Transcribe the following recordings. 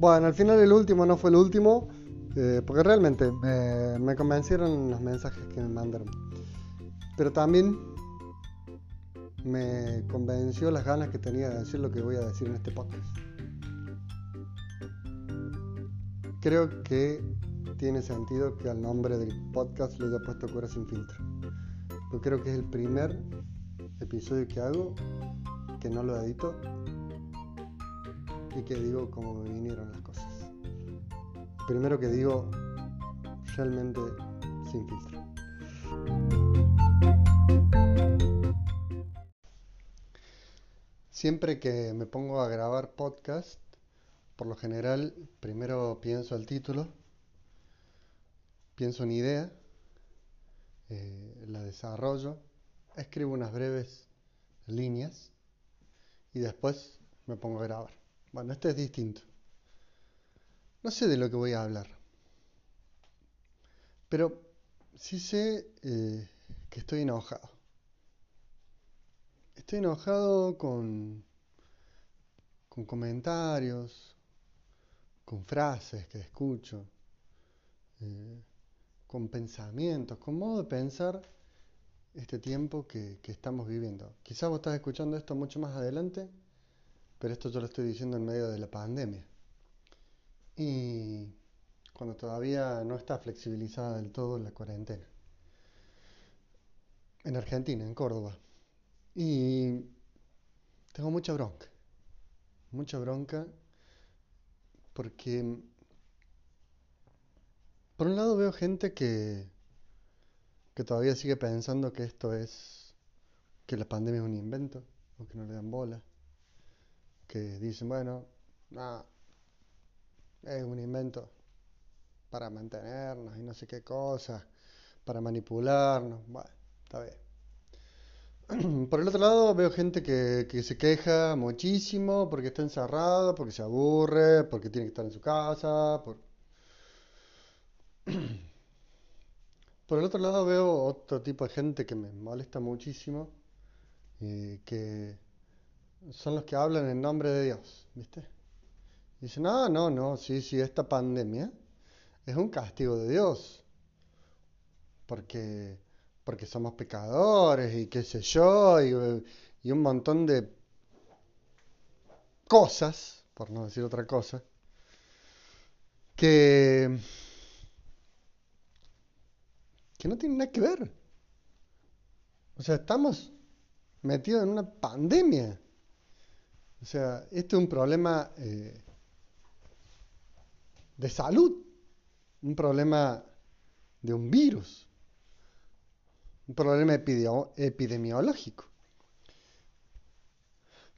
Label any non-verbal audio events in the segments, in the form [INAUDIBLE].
Bueno, al final el último no fue el último, eh, porque realmente me convencieron los mensajes que me mandaron. Pero también me convenció las ganas que tenía de decir lo que voy a decir en este podcast. Creo que tiene sentido que al nombre del podcast le haya puesto Cura sin filtro. Yo creo que es el primer episodio que hago que no lo edito y que digo cómo me vinieron las cosas. Primero que digo realmente sin filtro. Siempre que me pongo a grabar podcast, por lo general primero pienso el título, pienso una idea, eh, la desarrollo, escribo unas breves líneas y después me pongo a grabar. Bueno, este es distinto. No sé de lo que voy a hablar, pero sí sé eh, que estoy enojado. Estoy enojado con, con comentarios, con frases que escucho, eh, con pensamientos, con modo de pensar este tiempo que, que estamos viviendo. Quizás vos estás escuchando esto mucho más adelante, pero esto yo lo estoy diciendo en medio de la pandemia. Y cuando todavía no está flexibilizada del todo la cuarentena. En Argentina, en Córdoba. Y tengo mucha bronca, mucha bronca porque por un lado veo gente que, que todavía sigue pensando que esto es, que la pandemia es un invento, o que no le dan bola, que dicen, bueno, nada, es un invento para mantenernos y no sé qué cosa, para manipularnos, bueno, está bien. [CLEARS THROAT] Por el otro lado veo gente que, se queja muchísimo porque está encerrado, porque se aburre, porque tiene que estar en su casa. Por... [CLEARS THROAT] por el otro lado veo otro tipo de gente que me molesta muchísimo, eh, que son los que hablan en nombre de Dios, ¿viste? Dicen, ah, no, no, sí, sí, esta pandemia es un castigo de Dios. Porque porque somos pecadores y qué sé yo, y, un montón de cosas, por no decir otra cosa, que, que no tienen nada que ver. O sea, estamos metidos en una pandemia. O sea, este es un problema eh, de salud, un problema de un virus un problema epidemiológico.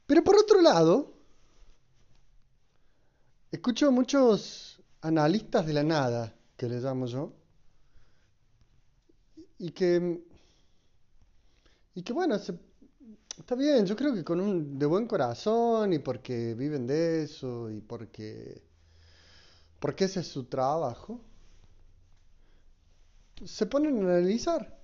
Pero por otro lado, escucho muchos analistas de la nada, que le llamo yo, y que, y que bueno, está bien, yo creo que con un de buen corazón y porque viven de eso y porque, porque ese es su trabajo, se ponen a analizar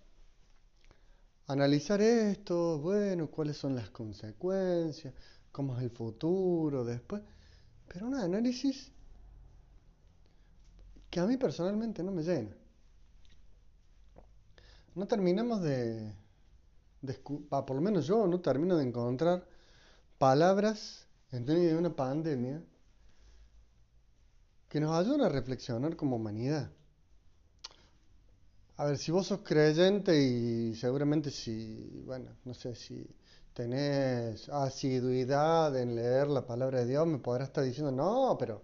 analizar esto, bueno, cuáles son las consecuencias, cómo es el futuro después, pero un análisis que a mí personalmente no me llena. No terminamos de, por lo menos yo no termino de encontrar palabras en medio de una pandemia que nos ayuden a reflexionar como humanidad. A ver, si vos sos creyente y seguramente si, bueno, no sé, si tenés asiduidad en leer la palabra de Dios, me podrás estar diciendo, no, pero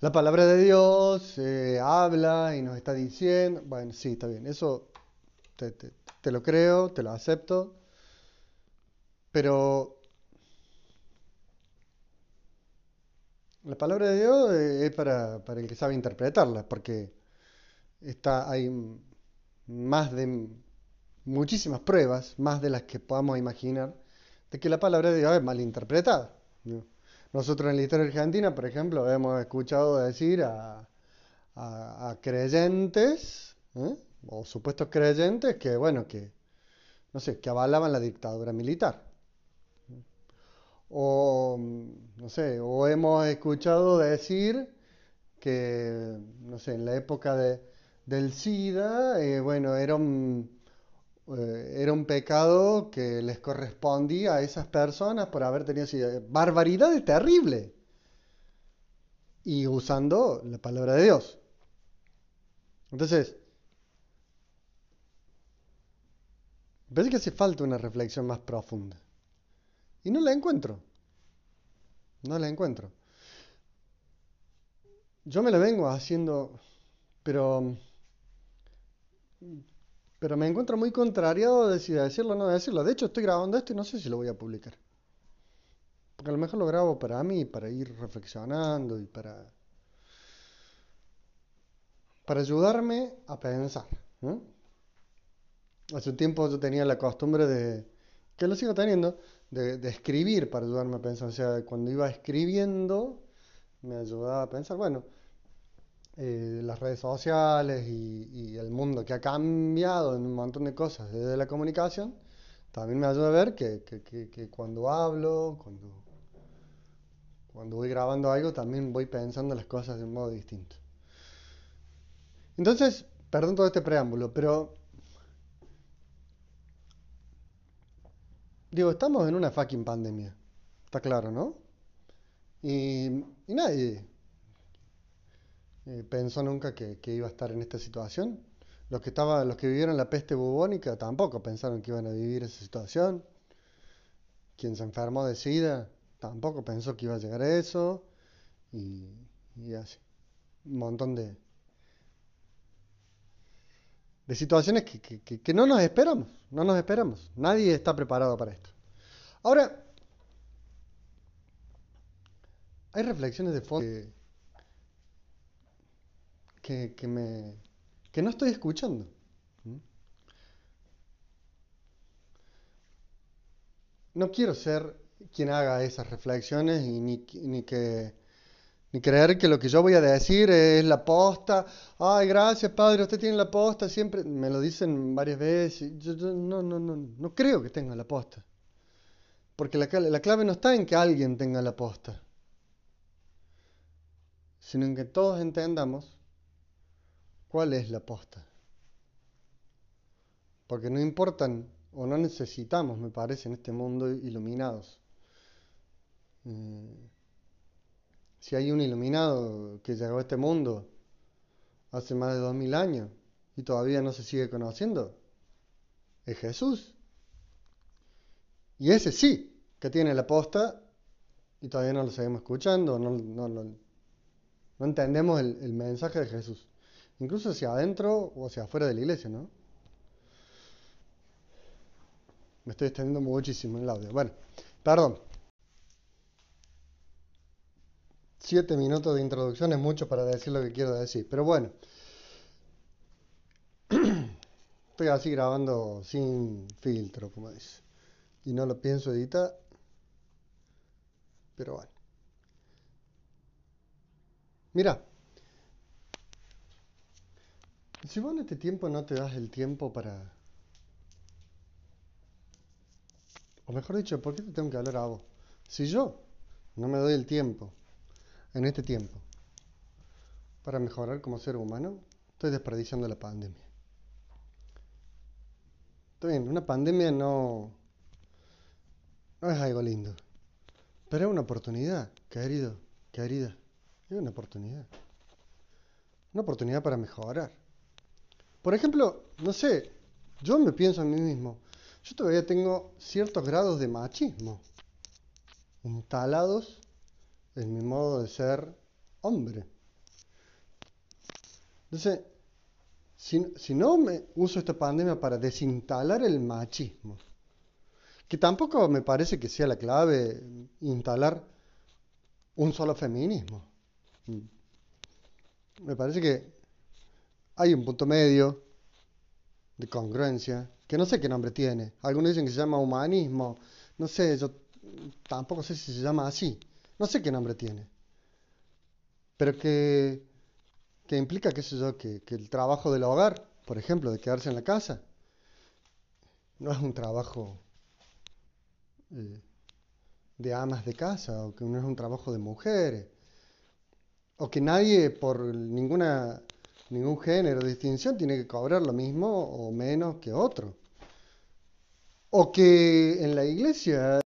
la palabra de Dios eh, habla y nos está diciendo, bueno, sí, está bien, eso te lo creo, te lo acepto, pero la palabra de Dios es para, para el que sabe interpretarla, porque está, hay más de muchísimas pruebas, más de las que podamos imaginar, de que la palabra de Dios es mal interpretada. Nosotros en la historia argentina, por ejemplo, hemos escuchado decir a, creyentes, ¿eh? O supuestos creyentes, que bueno, que no sé, que avalaban la dictadura militar. O, no sé, o hemos escuchado decir que, no sé, en la época de, del SIDA, eh, bueno, era un, eh, era un pecado que les correspondía a esas personas por haber tenido SIDA. Barbaridades terribles. Y usando la palabra de Dios. Entonces, me parece que hace falta una reflexión más profunda. Y no la encuentro. No la encuentro. Yo me la vengo haciendo, pero, pero me encuentro muy contrariado de si decirlo o no decirlo. De hecho, estoy grabando esto y no sé si lo voy a publicar. Porque a lo mejor lo grabo para mí, para ir reflexionando y para, para ayudarme a pensar. Hace un tiempo yo tenía la costumbre de, que lo sigo teniendo, de, escribir para ayudarme a pensar. O sea, cuando iba escribiendo, me ayudaba a pensar, bueno, eh, las redes sociales y, el mundo que ha cambiado en un montón de cosas desde la comunicación, también me ayuda a ver que, que, cuando hablo, cuando, cuando voy grabando algo, también voy pensando las cosas de un modo distinto. Entonces, perdón todo este preámbulo, pero Digo, estamos en una fucking pandemia. Está claro, ¿no? Y, nadie eh, pensó nunca que, iba a estar en esta situación. Los que, estaba, los que vivieron la peste bubónica tampoco pensaron que iban a vivir esa situación. Quien se enfermó de SIDA tampoco pensó que iba a llegar a eso. Y, y así. Un montón de, de situaciones que, no nos esperamos, no nos esperamos. Nadie está preparado para esto. Ahora, hay reflexiones de fondo que, que, me, que no estoy escuchando. No quiero ser quien haga esas reflexiones y ni, ni que ni creer que lo que yo voy a decir es la posta. Ay, gracias, padre, usted tiene la posta. Siempre me lo dicen varias veces. Yo, no, no, no, no creo que tenga la posta. Porque la, la clave no está en que alguien tenga la posta, sino en que todos entendamos cuál es la posta. Porque no importan o no necesitamos, me parece, en este mundo iluminados. Eh, si hay un iluminado que llegó a este mundo hace más de dos mil años y todavía no se sigue conociendo, es Jesús. Y ese sí, que tiene la posta y todavía no lo seguimos escuchando, no, no, no, entendemos el, mensaje de Jesús. Incluso hacia adentro o hacia afuera de la iglesia, ¿no? Me estoy extendiendo muchísimo el audio. Bueno, perdón. Siete minutos de introducción es mucho para decir lo que quiero decir. Pero bueno, [CLEARS THROAT] estoy así grabando sin filtro, como dice. Y no lo pienso editar. Pero bueno. Mira, si vos en este tiempo no te das el tiempo para... O mejor dicho, ¿por qué te tengo que hablar a vos? Si yo no me doy el tiempo en este tiempo para mejorar como ser humano, estoy desperdiciando la pandemia. Estoy bien, una pandemia no, no es algo lindo, pero es una oportunidad, querido, querida, es una oportunidad. Una oportunidad para mejorar. Por ejemplo, no sé, yo me pienso a mí mismo, yo todavía tengo ciertos grados de machismo instalados en mi modo de ser hombre. Entonces, si, no me uso esta pandemia para desinstalar el machismo, que tampoco me parece que sea la clave instalar un solo feminismo. Me parece que hay un punto medio de congruencia, que no sé qué nombre tiene. Algunos dicen que se llama humanismo, no sé, yo tampoco sé si se llama así no sé qué nombre tiene, pero que, que implica, qué sé yo, que, el trabajo del hogar, por ejemplo, de quedarse en la casa, no es un trabajo eh, de amas de casa, o que no es un trabajo de mujeres, o que nadie por ninguna ningún género de distinción tiene que cobrar lo mismo o menos que otro. O que en la iglesia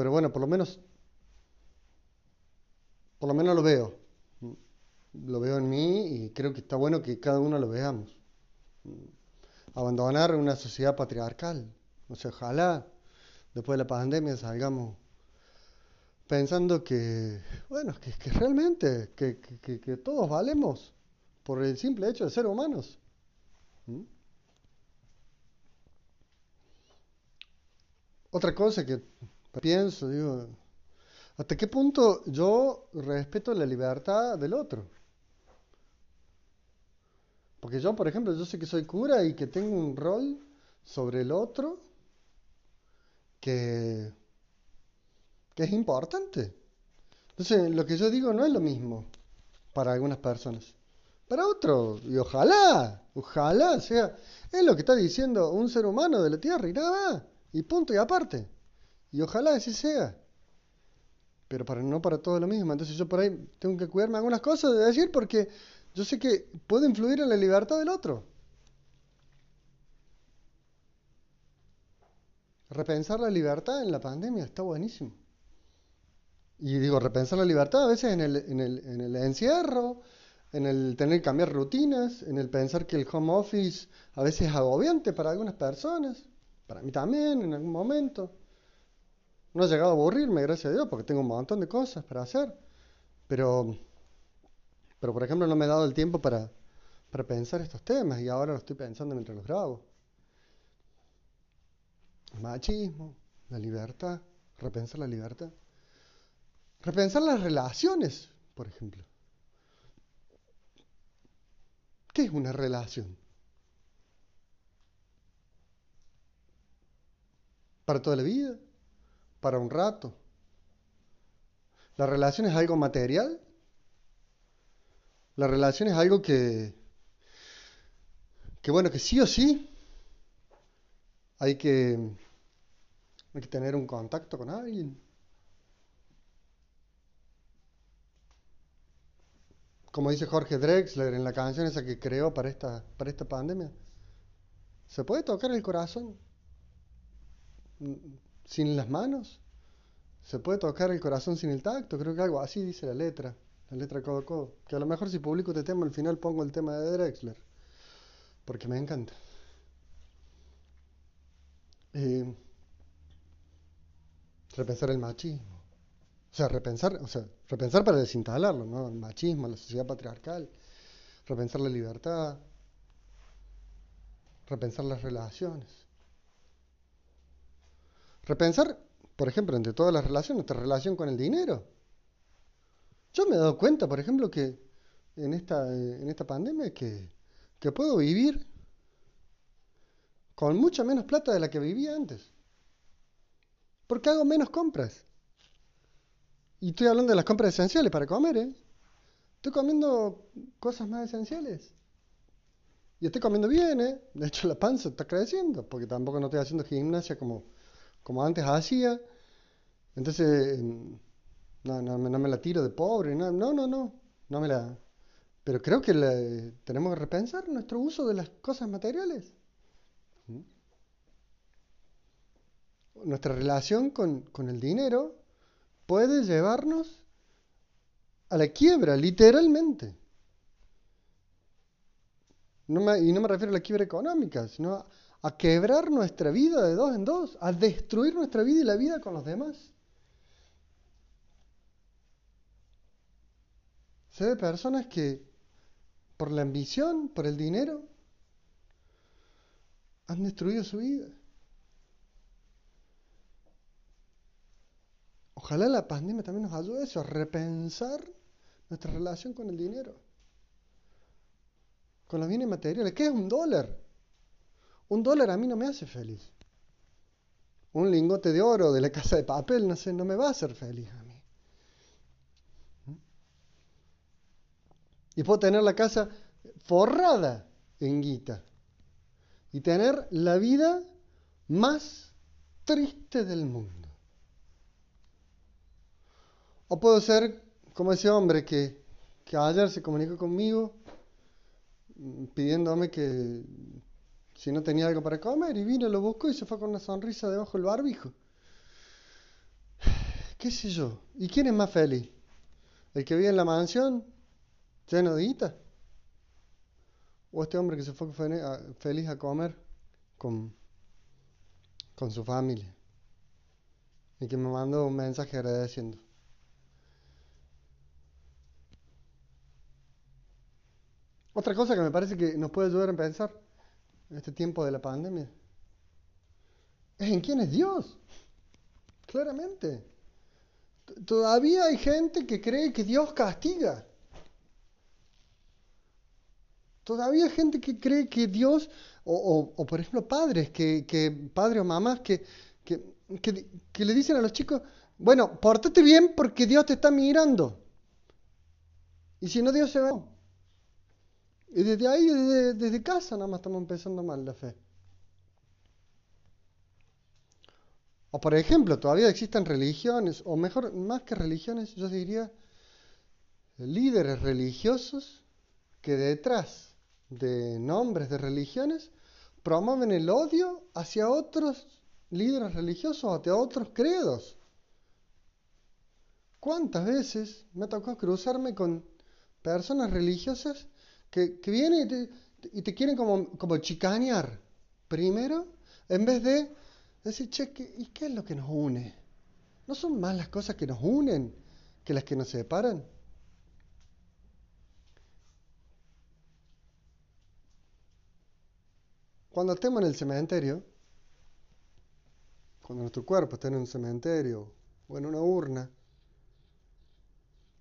Pero bueno, por lo menos, por lo menos lo veo. Lo veo en mí y creo que está bueno que cada uno lo veamos. Abandonar una sociedad patriarcal. O sea, ojalá después de la pandemia salgamos pensando que, bueno, que, que realmente, que, que, que, todos valemos por el simple hecho de ser humanos. ¿Mm? Otra cosa que pienso, digo, ¿hasta qué punto yo respeto la libertad del otro? Porque yo, por ejemplo, yo sé que soy cura y que tengo un rol sobre el otro que, que es importante. Entonces, lo que yo digo no es lo mismo para algunas personas. Para otros, y ojalá, ojalá sea, es lo que está diciendo un ser humano de la Tierra y nada y punto y aparte. Y ojalá así sea. Pero para, no para todo lo mismo. Entonces yo por ahí tengo que cuidarme algunas cosas de decir porque yo sé que puede influir en la libertad del otro. Repensar la libertad en la pandemia está buenísimo. Y digo, repensar la libertad a veces en el, en el, en el encierro, en el tener que cambiar rutinas, en el pensar que el home office a veces es agobiante para algunas personas, para mí también en algún momento. No he llegado a aburrirme, gracias a Dios, porque tengo un montón de cosas para hacer. Pero, pero por ejemplo, no me he dado el tiempo para, para pensar estos temas y ahora lo estoy pensando mientras los grabo. El machismo, la libertad, repensar la libertad. Repensar las relaciones, por ejemplo. ¿Qué es una relación? ¿Para toda la vida? Para un rato. ¿La relación es algo material? La relación es algo que, que bueno, que sí o sí hay que, hay que tener un contacto con alguien. Como dice Jorge Drexler en la canción esa que creó para esta, para esta pandemia, ¿se puede tocar el corazón? Sin las manos. Se puede tocar el corazón sin el tacto, creo que algo así dice la letra, la letra codo a codo. Que a lo mejor si publico este tema al final pongo el tema de Drexler, porque me encanta. Repensar el machismo. O sea, repensar, o sea, repensar para desinstalarlo, ¿no? El machismo, la sociedad patriarcal, repensar la libertad, repensar las relaciones. Repensar, por ejemplo, entre todas las relaciones, nuestra relación con el dinero. Yo me he dado cuenta, por ejemplo, que en esta, en esta pandemia que, que puedo vivir con mucha menos plata de la que vivía antes. Porque hago menos compras. Y estoy hablando de las compras esenciales para comer, ¿eh? Estoy comiendo cosas más esenciales. Y estoy comiendo bien, ¿eh? De hecho, la panza está creciendo, porque tampoco no estoy haciendo gimnasia como como antes hacía. Entonces, no, no, no me la tiro de pobre, no, no, no, no, no me la... Pero creo que tenemos que repensar nuestro uso de las cosas materiales. ¿Mm? Nuestra relación con, con el dinero puede llevarnos a la quiebra, literalmente. No me, y no me refiero a la quiebra económica, sino a, quebrar nuestra vida de dos en dos, a destruir nuestra vida y la vida con los demás. Se ve personas que por la ambición, por el dinero, han destruido su vida. Ojalá la pandemia también nos ayude a eso, a repensar nuestra relación con el dinero, con los bienes materiales. ¿Qué es un dólar? Un dólar a mí no me hace feliz. Un lingote de oro de la casa de papel, no sé, no me va a hacer feliz a mí. Y puedo tener la casa forrada en guita y tener la vida más triste del mundo. O puedo ser como ese hombre que, que ayer se comunicó conmigo mm, pidiéndome que si no tenía algo para comer y vino, lo buscó y se fue con una sonrisa debajo del barbijo. [SIGHS] ¿Qué sé yo? ¿Y quién es más feliz? ¿El que vive en la mansión lleno de guita? ¿O este hombre que se fue feliz a comer con, con su familia? Y que me mandó un mensaje agradeciendo. Otra cosa que me parece que nos puede ayudar a pensar en este tiempo de la pandemia es en quién es Dios. Claramente. Todavía hay gente que cree que Dios castiga. Todavía hay gente que cree que Dios, o, por ejemplo padres, que, que padres o mamás que, que, que, le dicen a los chicos, bueno, pórtate bien porque Dios te está mirando. Y si no, Dios se va. Y desde ahí, desde, casa, nada más estamos empezando mal la fe. O por ejemplo, todavía existen religiones, o mejor, más que religiones, yo diría líderes religiosos que detrás de nombres de religiones promueven el odio hacia otros líderes religiosos hacia otros credos. ¿Cuántas veces me tocado cruzarme con personas religiosas que, vienen y te, quieren como, como chicanear primero, en vez de decir, che, ¿y qué es lo que nos une? ¿No son más las cosas que nos unen que las que nos separan? Cuando estemos en el cementerio, cuando nuestro cuerpo esté en un cementerio o en una urna,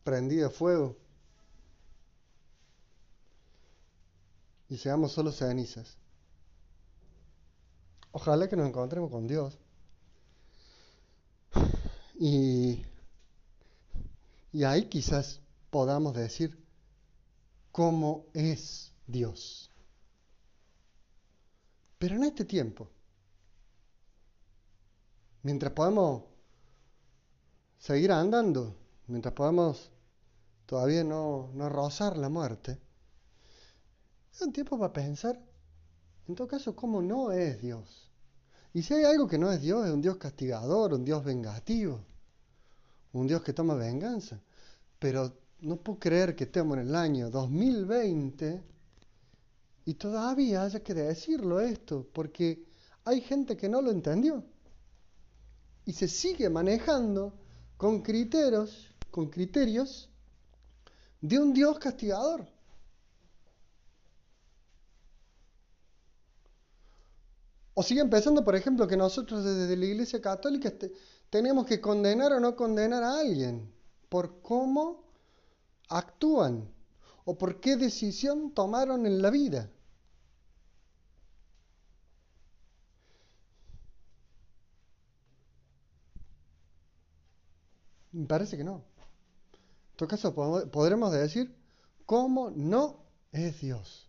prendida a fuego, y seamos solo cenizas. Ojalá que nos encontremos con Dios. Y, y ahí quizás podamos decir cómo es Dios. Pero en este tiempo, mientras podemos seguir andando, mientras podemos todavía no, no rozar la muerte, un tiempo para pensar, en todo caso, cómo no es Dios. Y si hay algo que no es Dios, es un Dios castigador, un Dios vengativo, un Dios que toma venganza. Pero no puedo creer que estemos en el año 2020 y todavía haya que decirlo esto, porque hay gente que no lo entendió y se sigue manejando con criterios, con criterios de un Dios castigador. O siguen pensando, por ejemplo, que nosotros desde la Iglesia Católica tenemos que condenar o no condenar a alguien por cómo actúan o por qué decisión tomaron en la vida. Me parece que no. En todo caso, podremos decir cómo no es Dios.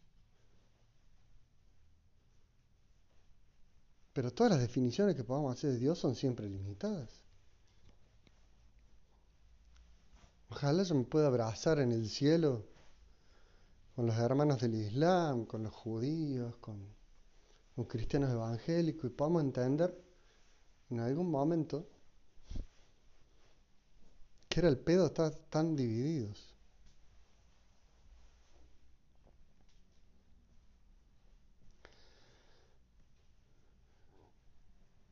Pero todas las definiciones que podamos hacer de Dios son siempre limitadas. Ojalá yo me pueda abrazar en el cielo con los hermanos del Islam, con los judíos, con, con cristianos evangélicos y podamos entender en algún momento que era el pedo estar tan divididos.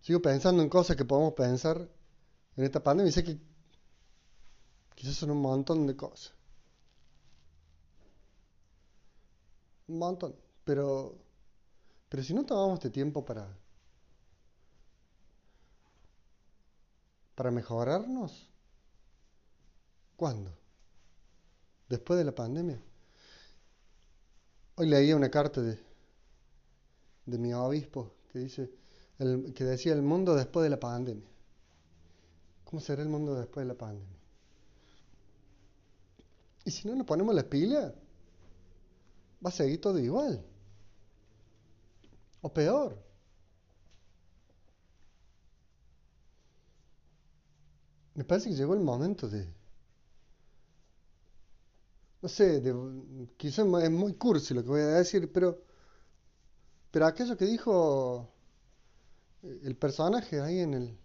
Sigo pensando en cosas que podemos pensar en esta pandemia y sé que quizás son un montón de cosas. Un montón. Pero, pero si no tomamos este tiempo para, para mejorarnos, ¿Cuándo? ¿Después de la pandemia? Hoy leía una carta de, de mi obispo que dice que decía el mundo después de la pandemia. ¿Cómo será el mundo después de la pandemia? Y si no nos ponemos las pilas, va a seguir todo igual. O peor. Me parece que llegó el momento de... No sé, quizás es muy cursi lo que voy a decir, pero... Pero aquello que dijo el personaje ahí en el...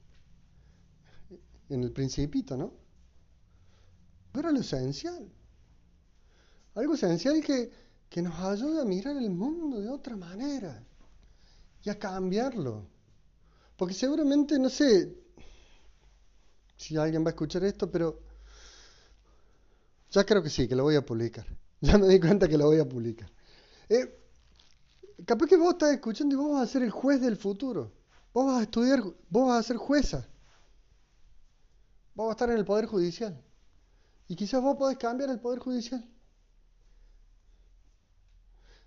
En el principito, ¿no? Pero lo esencial. Algo esencial que, que nos ayuda a mirar el mundo de otra manera y a cambiarlo. Porque seguramente, no sé si alguien va a escuchar esto, pero ya creo que sí, que lo voy a publicar. [LAUGHS] Ya me di cuenta que lo voy a publicar. Eh, capaz que vos estás escuchando y vos vas a ser el juez del futuro. Vos vas a estudiar, vos vas a ser jueza. Vos vas a estar en el Poder Judicial. Y quizás vos podés cambiar el Poder Judicial.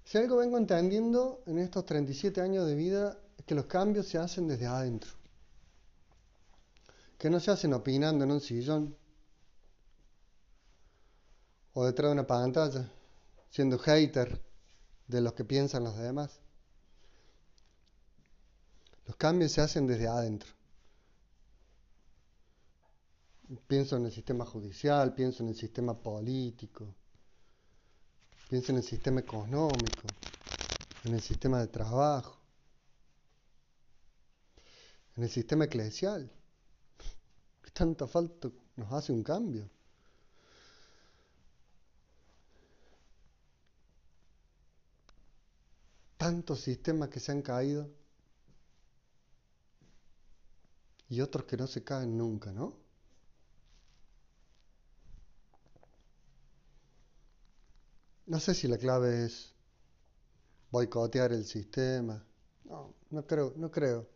Si algo vengo entendiendo en estos 37 años de vida es que los cambios se hacen desde adentro. Que no se hacen opinando en un sillón o detrás de una pantalla, siendo hater de los que piensan los demás. Cambios se hacen desde adentro. Pienso en el sistema judicial, pienso en el sistema político Piensa en el sistema económico, en el sistema de trabajo, en el sistema eclesial. ¿Qué tanta falta nos hace un cambio? Tantos sistemas que se han caído y otros que no se caen nunca, ¿no? No sé si la clave es boicotear el sistema. No, no creo, no creo.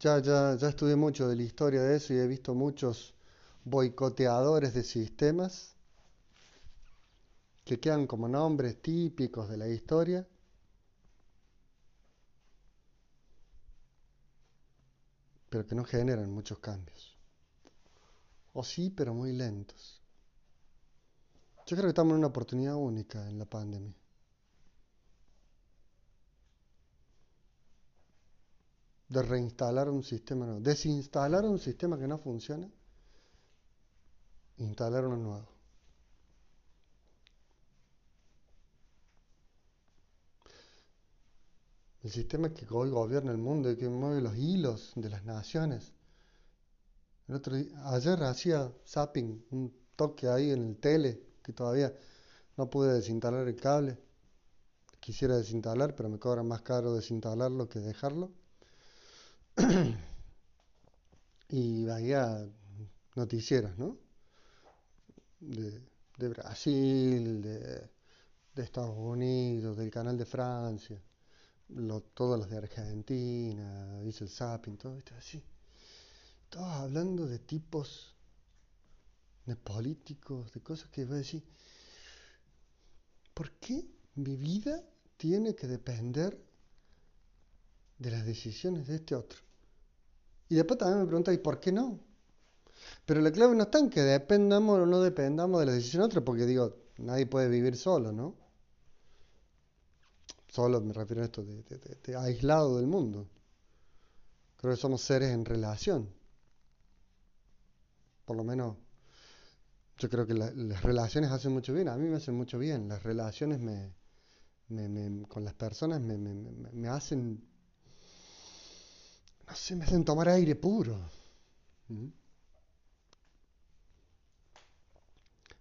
Ya, ya, ya estudié mucho de la historia de eso y he visto muchos boicoteadores de sistemas que quedan como nombres típicos de la historia. Pero que no generan muchos cambios. O sí, pero muy lentos. Yo creo que estamos en una oportunidad única en la pandemia. De reinstalar un sistema nuevo. Desinstalar un sistema que no funciona. Instalar uno nuevo. El sistema que hoy gobierna el mundo y que mueve los hilos de las naciones. El otro ayer hacía zapping, un toque ahí en el tele que todavía no pude desinstalar el cable. Quisiera desinstalar, pero me cobra más caro desinstalarlo que dejarlo. [CLEARS THROAT] y vaya noticieros, ¿no? De, Brasil, de, Estados Unidos, del canal de Francia, todos los de Argentina, dice el Zapping, todo esto así. Todos hablando de tipos de políticos, de cosas que voy a decir, ¿por qué mi vida tiene que depender de las decisiones de este otro? Y después también me pregunta, ¿y por qué no? Pero la clave no está en que dependamos o no dependamos de las decisiones de otro, porque digo, nadie puede vivir solo, ¿no? Solo me refiero a esto de aislado del mundo. Creo que somos seres en relación. Por lo menos yo creo que las relaciones hacen mucho bien, a mí me hacen mucho bien, las relaciones me, con las personas me, hacen, no sé, me hacen tomar aire puro. ¿Mm?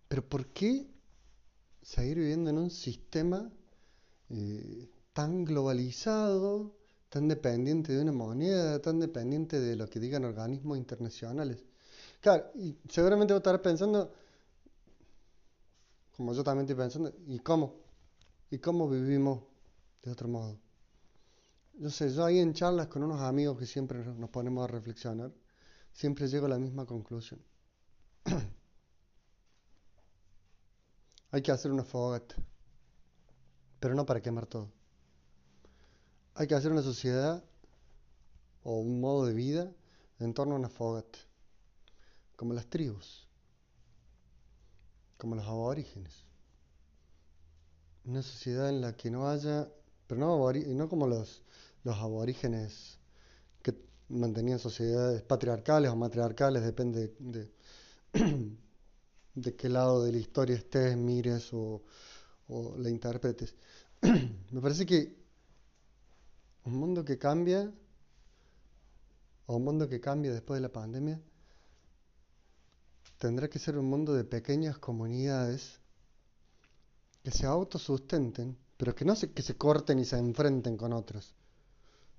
Pero ¿por qué seguir viviendo en un sistema eh, tan globalizado, tan dependiente de una moneda, tan dependiente de lo que digan organismos internacionales? Claro, y seguramente vos estarás pensando, como yo también estoy pensando, ¿y cómo? ¿Y cómo vivimos de otro modo? Yo sé, yo ahí en charlas con unos amigos que siempre nos ponemos a reflexionar, siempre llego a la misma conclusión. [CLEARS THROAT] Hay que hacer una fogata, pero no para quemar todo. Hay que hacer una sociedad o un modo de vida en torno a una fogata, como las tribus, como los aborígenes. Una sociedad en la que no haya, pero no, no como los, los aborígenes que mantenían sociedades patriarcales o matriarcales, depende de, de [CLEARS THROAT] qué lado de la historia estés, mires o, la interpretes. [CLEARS THROAT] Me parece que un mundo que cambia, o un mundo que cambia después de la pandemia, tendrá que ser un mundo de pequeñas comunidades que se autosustenten, pero que no se, que se corten y se enfrenten con otros,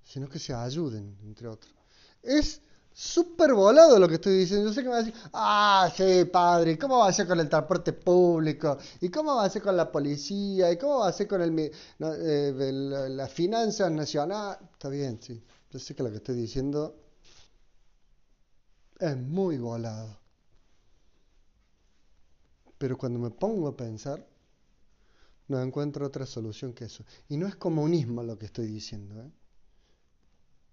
sino que se ayuden entre otros. Es súper volado lo que estoy diciendo. Yo sé que me va a decir, ah, sí, padre, ¿cómo va a ser con el transporte público? ¿Y cómo va a ser con la policía? ¿Y cómo va a ser con el, eh, las finanzas nacionales? Está bien, sí. Yo sé que lo que estoy diciendo es muy volado. Pero cuando me pongo a pensar, no encuentro otra solución que eso. Y no es comunismo lo que estoy diciendo. ¿eh?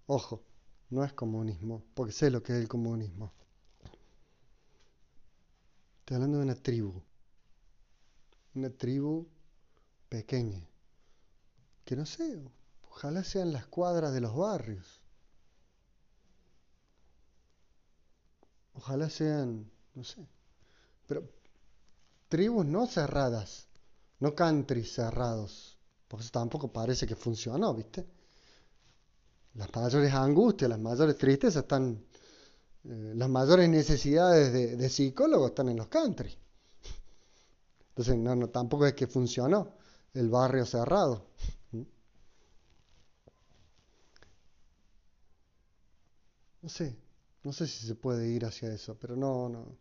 Ojo, no es comunismo, porque sé lo que es el comunismo. Estoy hablando de una tribu. Una tribu pequeña. Que no sé, ojalá sean las cuadras de los barrios. Ojalá sean, no sé. Pero tribus no cerradas, no country cerrados. Porque eso tampoco parece que funcionó, ¿viste? Las mayores angustias, las mayores tristezas están, eh, las mayores necesidades de, psicólogos están en los country. Entonces, no, tampoco es que funcionó el barrio cerrado. No sé, no sé si se puede ir hacia eso, pero no, no.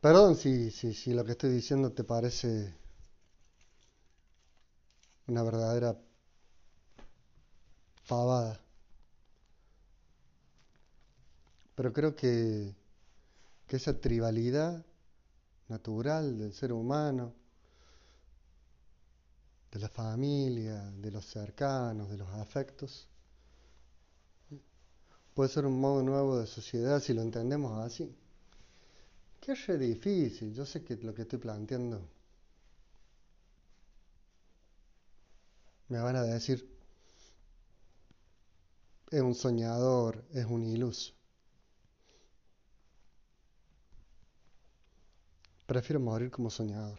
Perdón si, si, si lo que estoy diciendo te parece una verdadera pero creo que, que esa tribalidad natural del ser humano, de la familia, de los cercanos, de los afectos, puede ser un modo nuevo de sociedad si lo entendemos así. Que es difícil, yo sé que lo que estoy planteando me van a decir, es un soñador, es un iluso. Prefiero morir como soñador.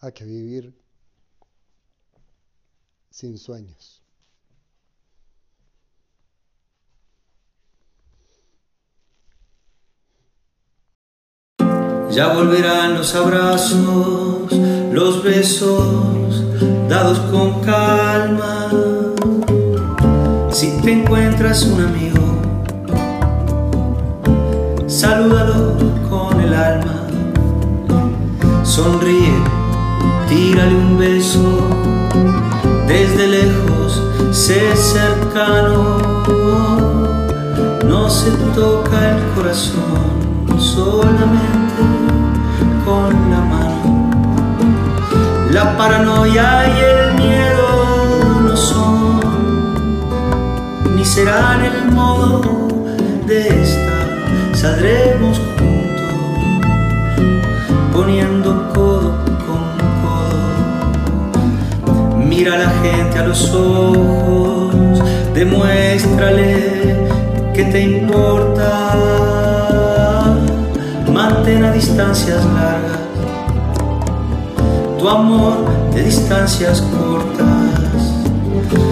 Hay que vivir sin sueños. Ya volverán los abrazos, los besos dados con calma si te encuentras un amigo, salúdalo con el alma. Sonríe, tírale un beso. Desde lejos, sé cercano. No se toca el corazón solamente con la mano. La paranoia y el serán el modo de estar. Saldremos juntos, poniendo codo con codo. Mira a la gente a los ojos, demuéstrale que te importa. Mantén a distancias largas tu amor de distancias cortas.